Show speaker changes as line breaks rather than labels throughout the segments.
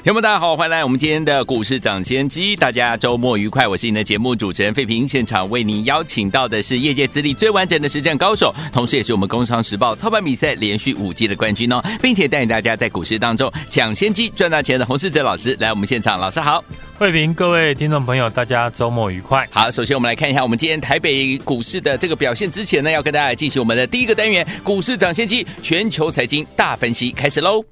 听众大家好，欢迎来我们今天的股市抢先机，大家周末愉快。我是你的节目主持人费平，现场为您邀请到的是业界资历最完整的实战高手，同时也是我们工商时报操盘比赛连续五季的冠军哦，并且带领大家在股市当中抢先机赚大钱的洪世哲老师来我们现场，老师好，
费平，各位听众朋友，大家周末愉快。
好，首先我们来看一下我们今天台北股市的这个表现之前呢，要跟大家进行我们的第一个单元股市涨先机全球财经大分析，开始喽。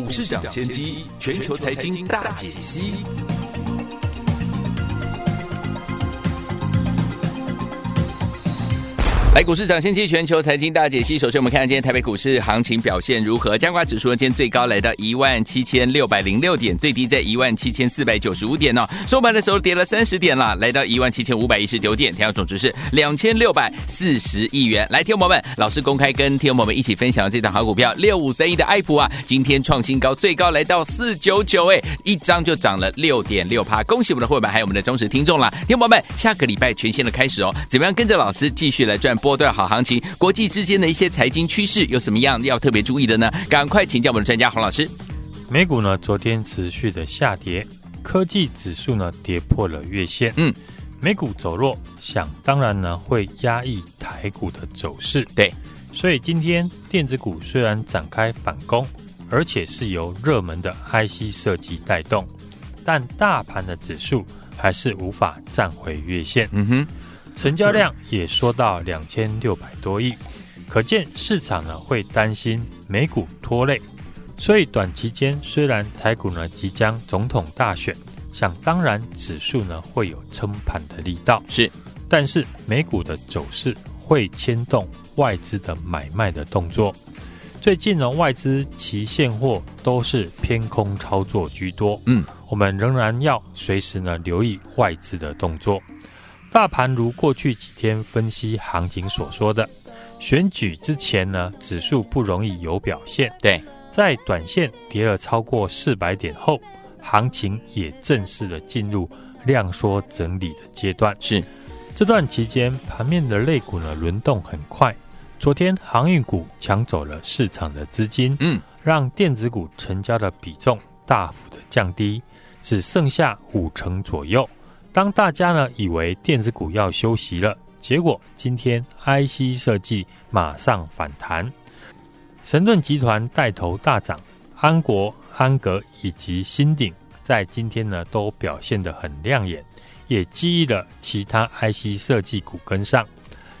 股市涨先机，全球财经大解析。来，股市涨先机，全球财经大解析。首先，我们看今天台北股市行情表现如何？加挂指数，今天最高来到一万七千六百零六点，最低在一万七千四百九十五点哦。收盘的时候跌了三十点了，来到一万七千五百一十九点，成交总值是两千六百四十亿元。来，听众朋友们，老师公开跟听众朋友们一起分享这档好股票六五三一的爱普啊，今天创新高，最高来到四九九，哎，一张就涨了六点六趴。恭喜我们的会员还有我们的忠实听众啦。听众朋友们，下个礼拜全新的开始哦，怎么样跟着老师继续来赚波段好行情，国际之间的一些财经趋势有什么样要特别注意的呢？赶快请教我们的专家洪老师。
美股呢，昨天持续的下跌，科技指数呢跌破了月线。嗯，美股走弱，想当然呢会压抑台股的走势。
对，
所以今天电子股虽然展开反攻，而且是由热门的 IC 设计带动，但大盘的指数还是无法站回月线。嗯哼。成交量也缩到两千六百多亿，可见市场呢会担心美股拖累，所以短期间虽然台股呢即将总统大选，想当然指数呢会有撑盘的力道，
是，
但是美股的走势会牵动外资的买卖的动作，最近呢外资期现货都是偏空操作居多，嗯，我们仍然要随时呢留意外资的动作。大盘如过去几天分析行情所说的，选举之前呢，指数不容易有表现。
对，
在短线跌了超过四百点后，行情也正式的进入量缩整理的阶段。
是，
这段期间盘面的类股呢轮动很快，昨天航运股抢走了市场的资金，嗯，让电子股成交的比重大幅的降低，只剩下五成左右。当大家呢以为电子股要休息了，结果今天 IC 设计马上反弹，神盾集团带头大涨，安国、安格以及新鼎在今天呢都表现得很亮眼，也激励了其他 IC 设计股跟上。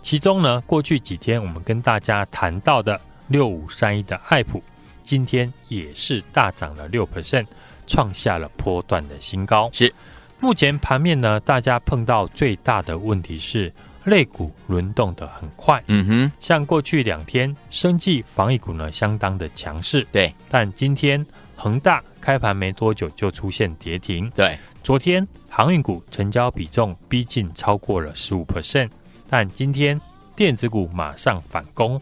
其中呢，过去几天我们跟大家谈到的六五三一的爱普，今天也是大涨了六 percent，创下了波段的新高。
是。
目前盘面呢，大家碰到最大的问题是类股轮动的很快。嗯哼，像过去两天，生技防疫股呢相当的强势。
对，
但今天恒大开盘没多久就出现跌停。
对，
昨天航运股成交比重逼近超过了十五 percent，但今天电子股马上反攻。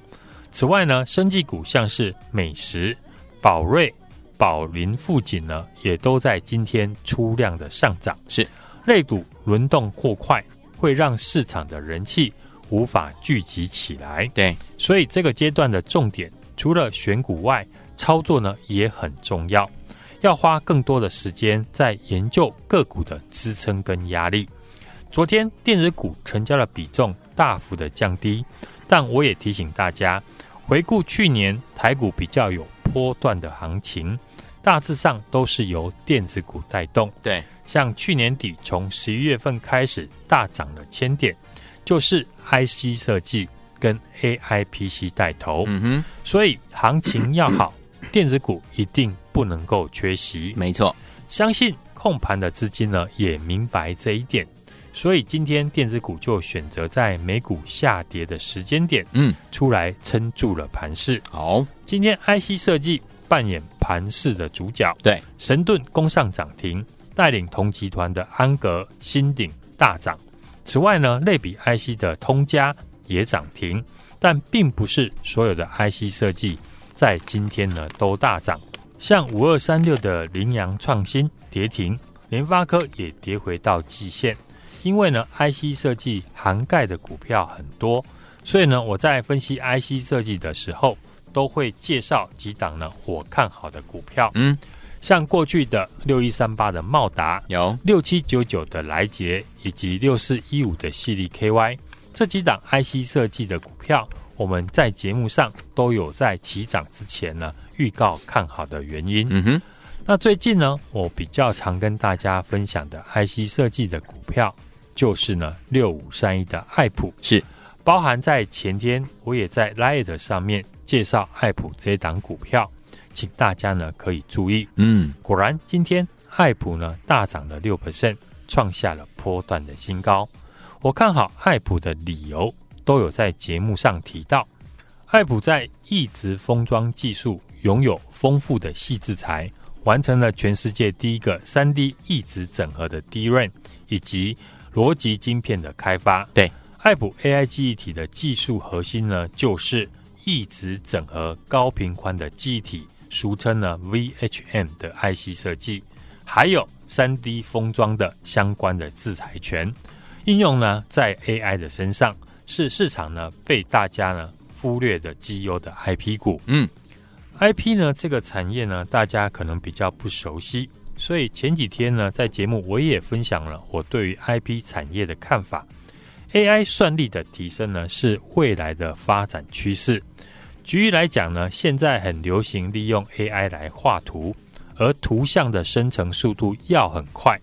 此外呢，生技股像是美食、宝瑞。宝林富锦呢，也都在今天出量的上涨。
是，
类股轮动过快，会让市场的人气无法聚集起来。
对，
所以这个阶段的重点，除了选股外，操作呢也很重要，要花更多的时间在研究个股的支撑跟压力。昨天电子股成交的比重大幅的降低，但我也提醒大家，回顾去年台股比较有。波段的行情，大致上都是由电子股带动。
对，
像去年底从十一月份开始大涨了千点，就是 IC 设计跟 AIPC 带头。嗯哼，所以行情要好，电子股一定不能够缺席。
没错，
相信控盘的资金呢也明白这一点，所以今天电子股就选择在美股下跌的时间点，
嗯，
出来撑住了盘势。
好，
今天 IC 设计扮演盘式的主角，
对，
神盾攻上涨停，带领同集团的安格、新鼎大涨。此外呢，类比 IC 的通家也涨停，但并不是所有的 IC 设计在今天呢都大涨。像五二三六的羚羊创新跌停，联发科也跌回到季线。因为呢，IC 设计涵盖的股票很多，所以呢，我在分析 IC 设计的时候，都会介绍几档呢我看好的股票。
嗯，
像过去的六一三八的茂达，
有
六七九九的来捷，以及六四一五的系列 KY 这几档 IC 设计的股票，我们在节目上都有在起涨之前呢预告看好的原因。
嗯哼，
那最近呢，我比较常跟大家分享的 IC 设计的股票。就是呢，六五三一的爱普
是
包含在前天，我也在 Light 上面介绍爱普这一档股票，请大家呢可以注意。
嗯，
果然今天爱普呢大涨了六 percent，创下了波段的新高。我看好爱普的理由都有在节目上提到。爱普在一直封装技术拥有丰富的细制材，完成了全世界第一个三 D 一直整合的 DRAM 以及。逻辑晶片的开发，
对，
爱普 AI 记忆体的技术核心呢，就是异质整合高频宽的记忆体，俗称呢 VHM 的 IC 设计，还有三 D 封装的相关的制裁权应用呢，在 AI 的身上是市场呢被大家呢忽略的绩优的 IP 股。
嗯
，IP 呢这个产业呢，大家可能比较不熟悉。所以前几天呢，在节目我也分享了我对于 IP 产业的看法。AI 算力的提升呢，是未来的发展趋势。举例来讲呢，现在很流行利用 AI 来画图，而图像的生成速度要很快，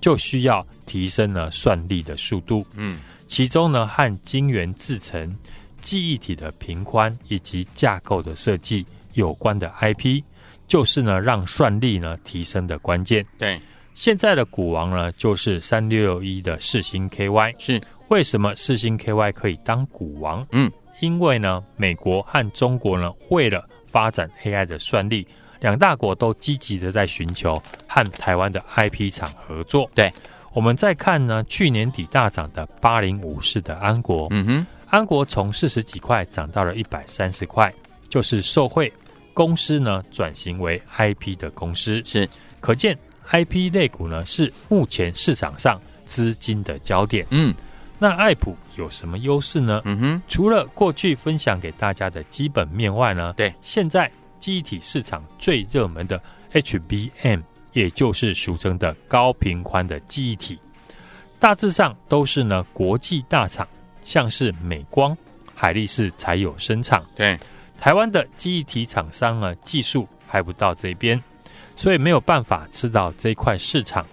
就需要提升了算力的速度。
嗯，
其中呢，和晶圆制成、记忆体的频宽以及架构的设计有关的 IP。就是呢，让算力呢提升的关键。
对，
现在的股王呢，就是三六六一的世星 KY。
是，
为什么四星 KY 可以当股王？
嗯，
因为呢，美国和中国呢，为了发展 AI 的算力，两大国都积极的在寻求和台湾的 IP 厂合作。
对，
我们再看呢，去年底大涨的八零五四的安国。
嗯哼，
安国从四十几块涨到了一百三十块，就是受惠。公司呢转型为 IP 的公司，
是
可见 IP 类股呢是目前市场上资金的焦点。
嗯，
那爱普有什么优势呢？
嗯哼，
除了过去分享给大家的基本面外呢，
对，
现在记忆体市场最热门的 HBM，也就是俗称的高频宽的记忆体，大致上都是呢国际大厂，像是美光、海力士才有生产。
对。
台湾的记忆体厂商呢，技术还不到这边，所以没有办法吃到这块市场。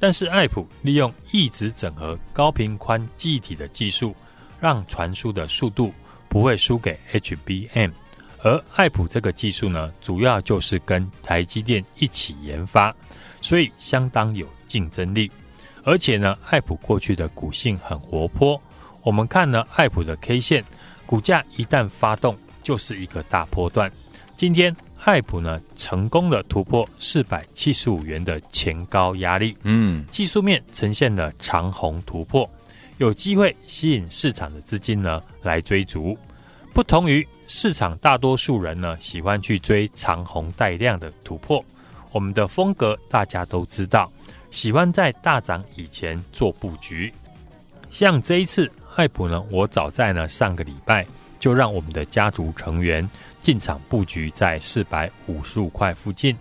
但是爱普利用异质整合高频宽记忆体的技术，让传输的速度不会输给 HBM。而爱普这个技术呢，主要就是跟台积电一起研发，所以相当有竞争力。而且呢，爱普过去的股性很活泼。我们看呢，爱普的 K 线，股价一旦发动。就是一个大波段。今天爱普呢成功的突破四百七十五元的前高压力，
嗯，
技术面呈现了长红突破，有机会吸引市场的资金呢来追逐。不同于市场大多数人呢喜欢去追长红带量的突破，我们的风格大家都知道，喜欢在大涨以前做布局。像这一次爱普呢，我早在呢上个礼拜。就让我们的家族成员进场布局在四百五十五块附近。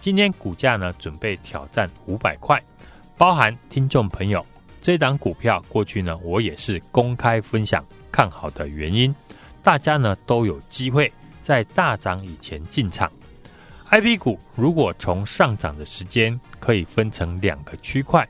今天股价呢准备挑战五百块，包含听众朋友这档股票过去呢我也是公开分享看好的原因，大家呢都有机会在大涨以前进场。IP 股如果从上涨的时间可以分成两个区块，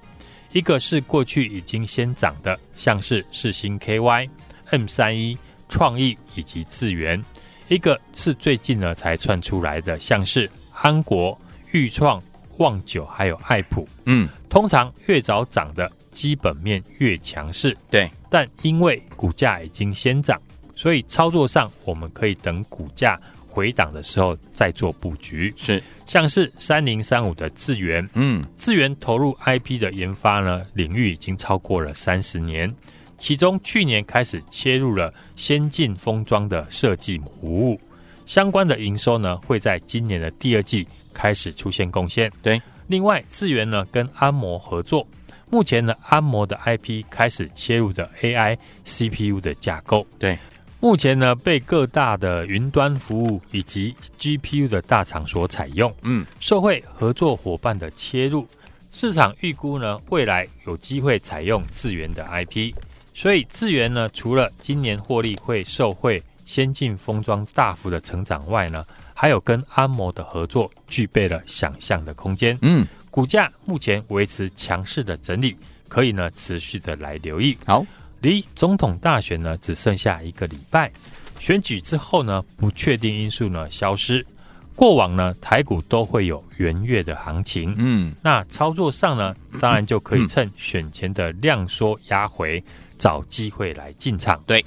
一个是过去已经先涨的，像是世星 KY、M 三一。创意以及智源，一个是最近呢才窜出来的，像是安国、钰创、旺九还有爱普。
嗯，
通常越早涨的基本面越强势。
对，
但因为股价已经先涨，所以操作上我们可以等股价回档的时候再做布局。
是，
像是三零三五的智源，
嗯，
智源投入 IP 的研发呢，领域已经超过了三十年。其中去年开始切入了先进封装的设计服务，相关的营收呢会在今年的第二季开始出现贡献。
对，
另外智源呢跟安谋合作，目前呢安谋的 IP 开始切入的 AI CPU 的架构。
对，
目前呢被各大的云端服务以及 GPU 的大厂所采用。
嗯，社
会合作伙伴的切入，市场预估呢未来有机会采用智源的 IP。所以智源呢，除了今年获利会受惠先进封装大幅的成长外呢，还有跟安谋的合作具备了想象的空间。
嗯，
股价目前维持强势的整理，可以呢持续的来留意。
好，
离总统大选呢只剩下一个礼拜，选举之后呢不确定因素呢消失，过往呢台股都会有元月的行情。
嗯，
那操作上呢，当然就可以趁选前的量缩压回。找机会来进场。
对，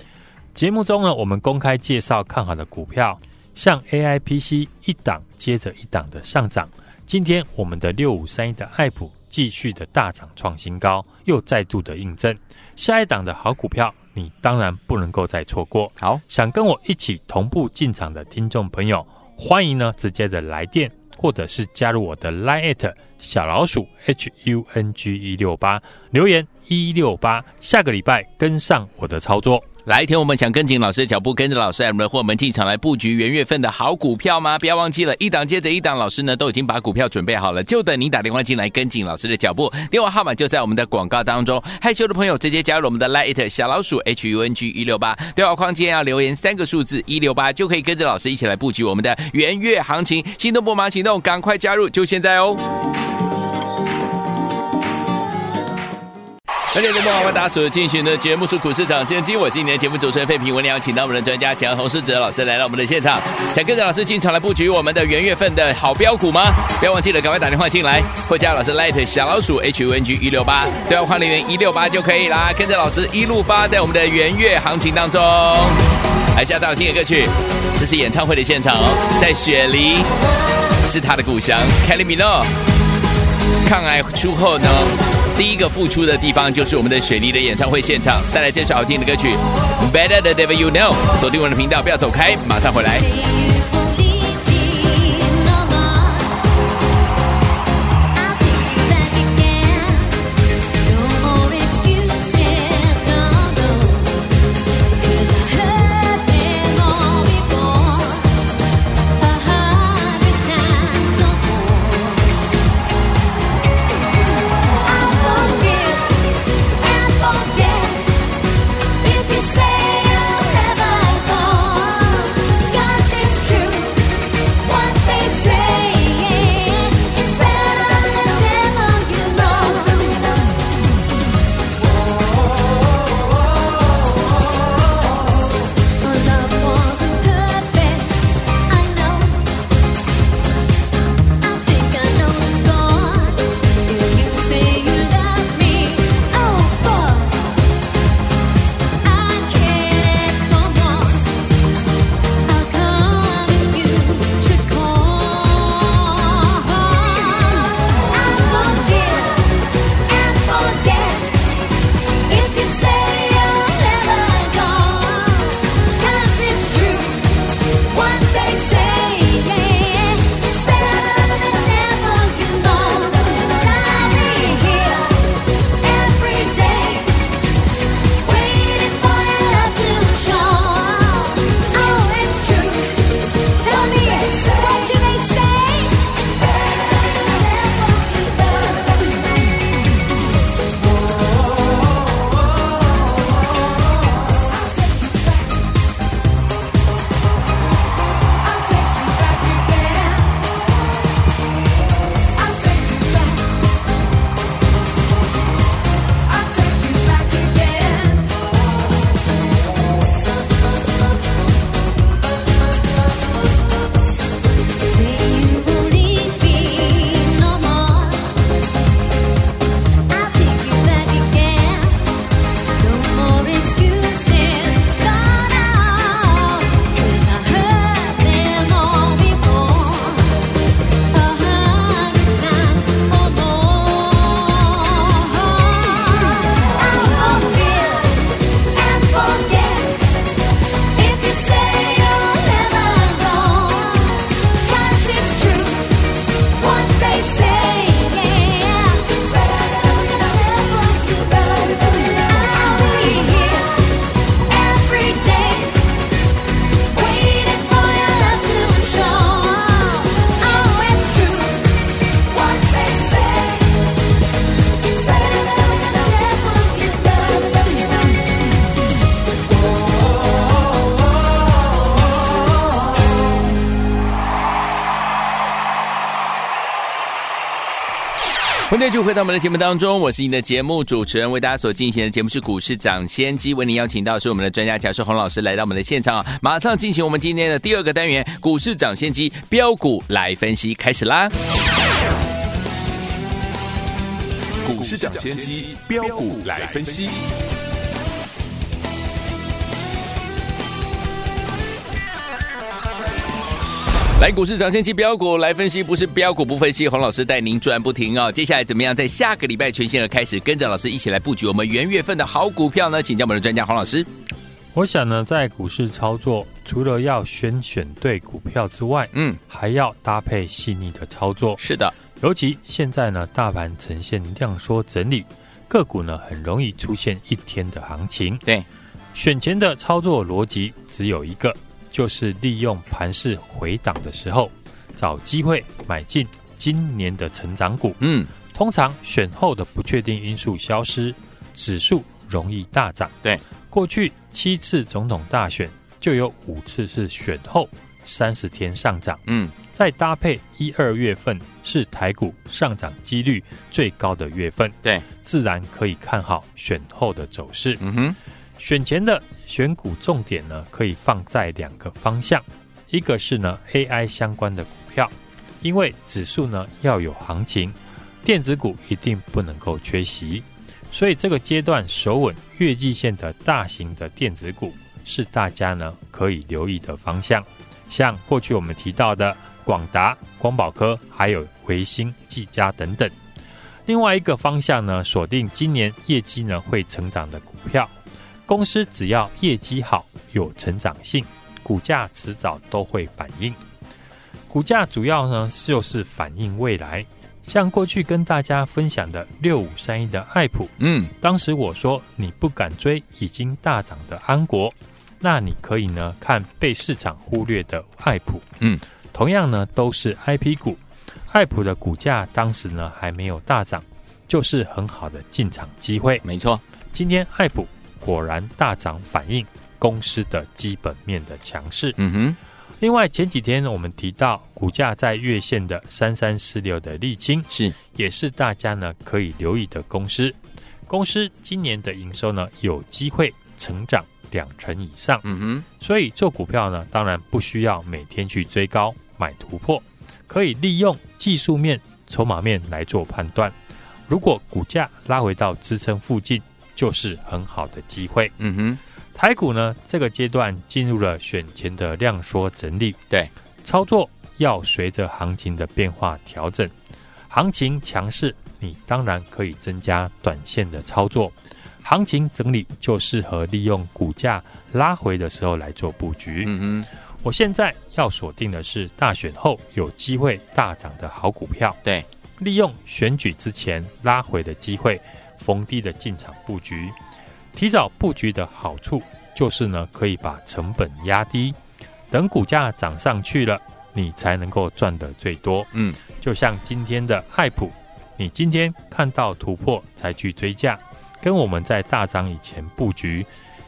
节目中呢，我们公开介绍看好的股票，像 AIPC 一档接着一档的上涨。今天我们的六五三一的爱普继续的大涨创新高，又再度的印证。下一档的好股票，你当然不能够再错过。
好，
想跟我一起同步进场的听众朋友，欢迎呢直接的来电，或者是加入我的 Line@ 小老鼠 H U N G 一六八留言。一六八，下个礼拜跟上我的操作。
来，一天我们想跟紧老师的脚步，跟着老师来我们的伙伴们进场来布局元月份的好股票吗？不要忘记了，一档接着一档，老师呢都已经把股票准备好了，就等你打电话进来跟紧老师的脚步。电话号码就在我们的广告当中。害羞的朋友直接加入我们的 Lite 小老鼠 H U N G 一六八，对话框间要留言三个数字一六八，就可以跟着老师一起来布局我们的元月行情。心动不忙行动，赶快加入，就现在哦！而且节目好，为大家所进行的节目是股市涨先机，我是今天的节目主持人费平，我们邀请到我们的专家强洪士哲老师来到我们的现场，想跟着老师进场来布局我们的元月份的好标股吗？不要忘记了，赶快打电话进来，或加老师 Light 小老鼠 H U N G 一六八，对话框留言一六八就可以啦，跟着老师一路发在我们的元月行情当中。来，下到听的歌曲，这是演唱会的现场哦，在雪梨是他的故乡，Kylie Minogue 抗癌出后呢？第一个复出的地方就是我们的雪梨的演唱会现场，再来这首好听的歌曲《Better Than Ever You Know》，锁定我们的频道，不要走开，马上回来。欢迎继续回到我们的节目当中，我是你的节目主持人，为大家所进行的节目是股市涨先机，为您邀请到是我们的专家贾世洪老师来到我们的现场啊，马上进行我们今天的第二个单元股市涨先机标股来分析，开始啦！
股市涨先机标股来分析。
来股市涨先期标股来分析，不是标股不分析。洪老师带您转不停哦。接下来怎么样？在下个礼拜全新的开始，跟着老师一起来布局我们元月份的好股票呢？请教我们的专家洪老师。
我想呢，在股市操作，除了要选选对股票之外，嗯，还要搭配细腻的操作。
是的，
尤其现在呢，大盘呈现量缩整理，个股呢很容易出现一天的行情。
对，
选前的操作逻辑只有一个。就是利用盘势回档的时候，找机会买进今年的成长股。嗯，通常选后的不确定因素消失，指数容易大涨。
对，
过去七次总统大选就有五次是选后三十天上涨。嗯，再搭配一二月份是台股上涨几率最高的月份，
对，
自然可以看好选后的走势。
嗯哼。
选前的选股重点呢，可以放在两个方向，一个是呢 AI 相关的股票，因为指数呢要有行情，电子股一定不能够缺席，所以这个阶段守稳月季线的大型的电子股是大家呢可以留意的方向，像过去我们提到的广达、光宝科，还有维新、技嘉等等。另外一个方向呢，锁定今年业绩呢会成长的股票。公司只要业绩好、有成长性，股价迟早都会反应。股价主要呢就是反映未来。像过去跟大家分享的六五三一的爱普，嗯，当时我说你不敢追已经大涨的安国，那你可以呢看被市场忽略的爱普，嗯，同样呢都是 IP 股，爱普的股价当时呢还没有大涨，就是很好的进场机会。
没错，
今天爱普。果然大涨，反映公司的基本面的强势。嗯哼。另外前几天我们提到股价在月线的三三四六的沥青，
是
也是大家呢可以留意的公司。公司今年的营收呢有机会成长两成以上。嗯哼。所以做股票呢，当然不需要每天去追高买突破，可以利用技术面、筹码面来做判断。如果股价拉回到支撑附近，就是很好的机会。嗯哼，台股呢，这个阶段进入了选前的量缩整理。
对，
操作要随着行情的变化调整。行情强势，你当然可以增加短线的操作；行情整理，就适合利用股价拉回的时候来做布局。嗯哼，我现在要锁定的是大选后有机会大涨的好股票。
对，
利用选举之前拉回的机会。逢低的进场布局，提早布局的好处就是呢，可以把成本压低，等股价涨上去了，你才能够赚得最多。嗯，就像今天的爱普，你今天看到突破才去追价，跟我们在大涨以前布局，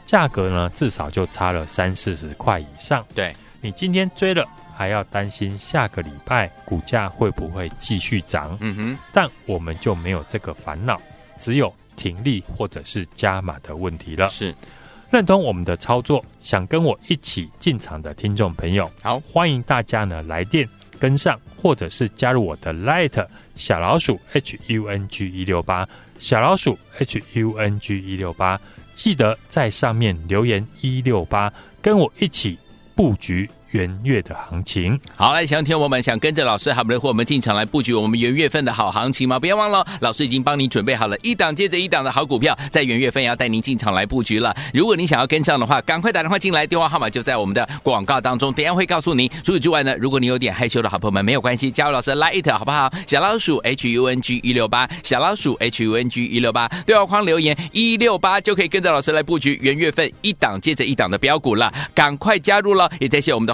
价格呢至少就差了三四十块以上。
对，
你今天追了，还要担心下个礼拜股价会不会继续涨。嗯哼，但我们就没有这个烦恼。只有停利或者是加码的问题了。
是，
认同我们的操作，想跟我一起进场的听众朋友，好，欢迎大家呢来电跟上，或者是加入我的 Light 小老鼠 H U N G 一六八小老鼠 H U N G 一六八，记得在上面留言一六八，跟我一起布局。元月的行情，
好，来，想听我们想跟着老师，好不容易和我们进场来布局我们元月份的好行情吗？不要忘了，老师已经帮你准备好了一档接着一档的好股票，在元月份要带您进场来布局了。如果你想要跟上的话，赶快打电话进来，电话号码就在我们的广告当中，等下会告诉您。除此之外呢，如果你有点害羞的好朋友们，没有关系，加入老师 Light 好不好？小老鼠 H U N G 一六八，小老鼠 H U N G 一六八，对话框留言一六八就可以跟着老师来布局元月份一档接着一档的标股了，赶快加入了，也谢谢我们的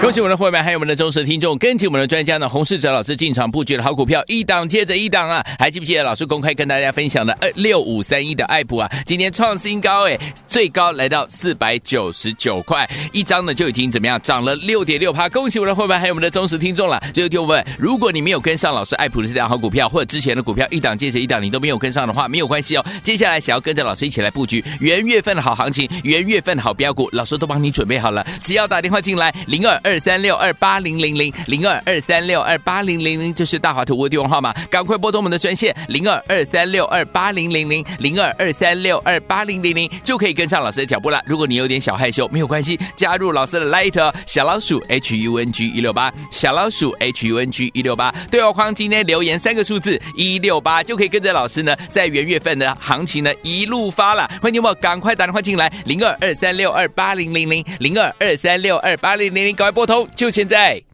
恭喜我们的会员，还有我们的忠实听众，跟紧我们的专家呢，洪世哲老师进场布局的好股票，一档接着一档啊！还记不记得老师公开跟大家分享的二六五三一的爱普啊？今天创新高哎，最高来到四百九十九块一张呢，就已经怎么样涨了六点六趴。恭喜我们的会员，还有我们的忠实听众了。最后听我问，如果你没有跟上老师爱普的这档好股票，或者之前的股票一档接着一档你都没有跟上的话，没有关系哦。接下来想要跟着老师一起来布局元月份的好行情，元月份的好标股，老师都帮你准备好了，只要打电话进来零二二三六二八零零零零二二三六二八零零零，这是大华图的电话号码，赶快拨通我们的专线零二二三六二八零零零零二二三六二八零零零，就可以跟上老师的脚步了。如果你有点小害羞，没有关系，加入老师的 Light 小老鼠 H U N G 一六八小老鼠 H U N G 一六八对话框今天留言三个数字一六八，就可以跟着老师呢，在元月份的行情呢一路发了。欢迎你们赶快打电话进来零二二三六二八零零零零二二三六二八零零零，来拨通。就现在。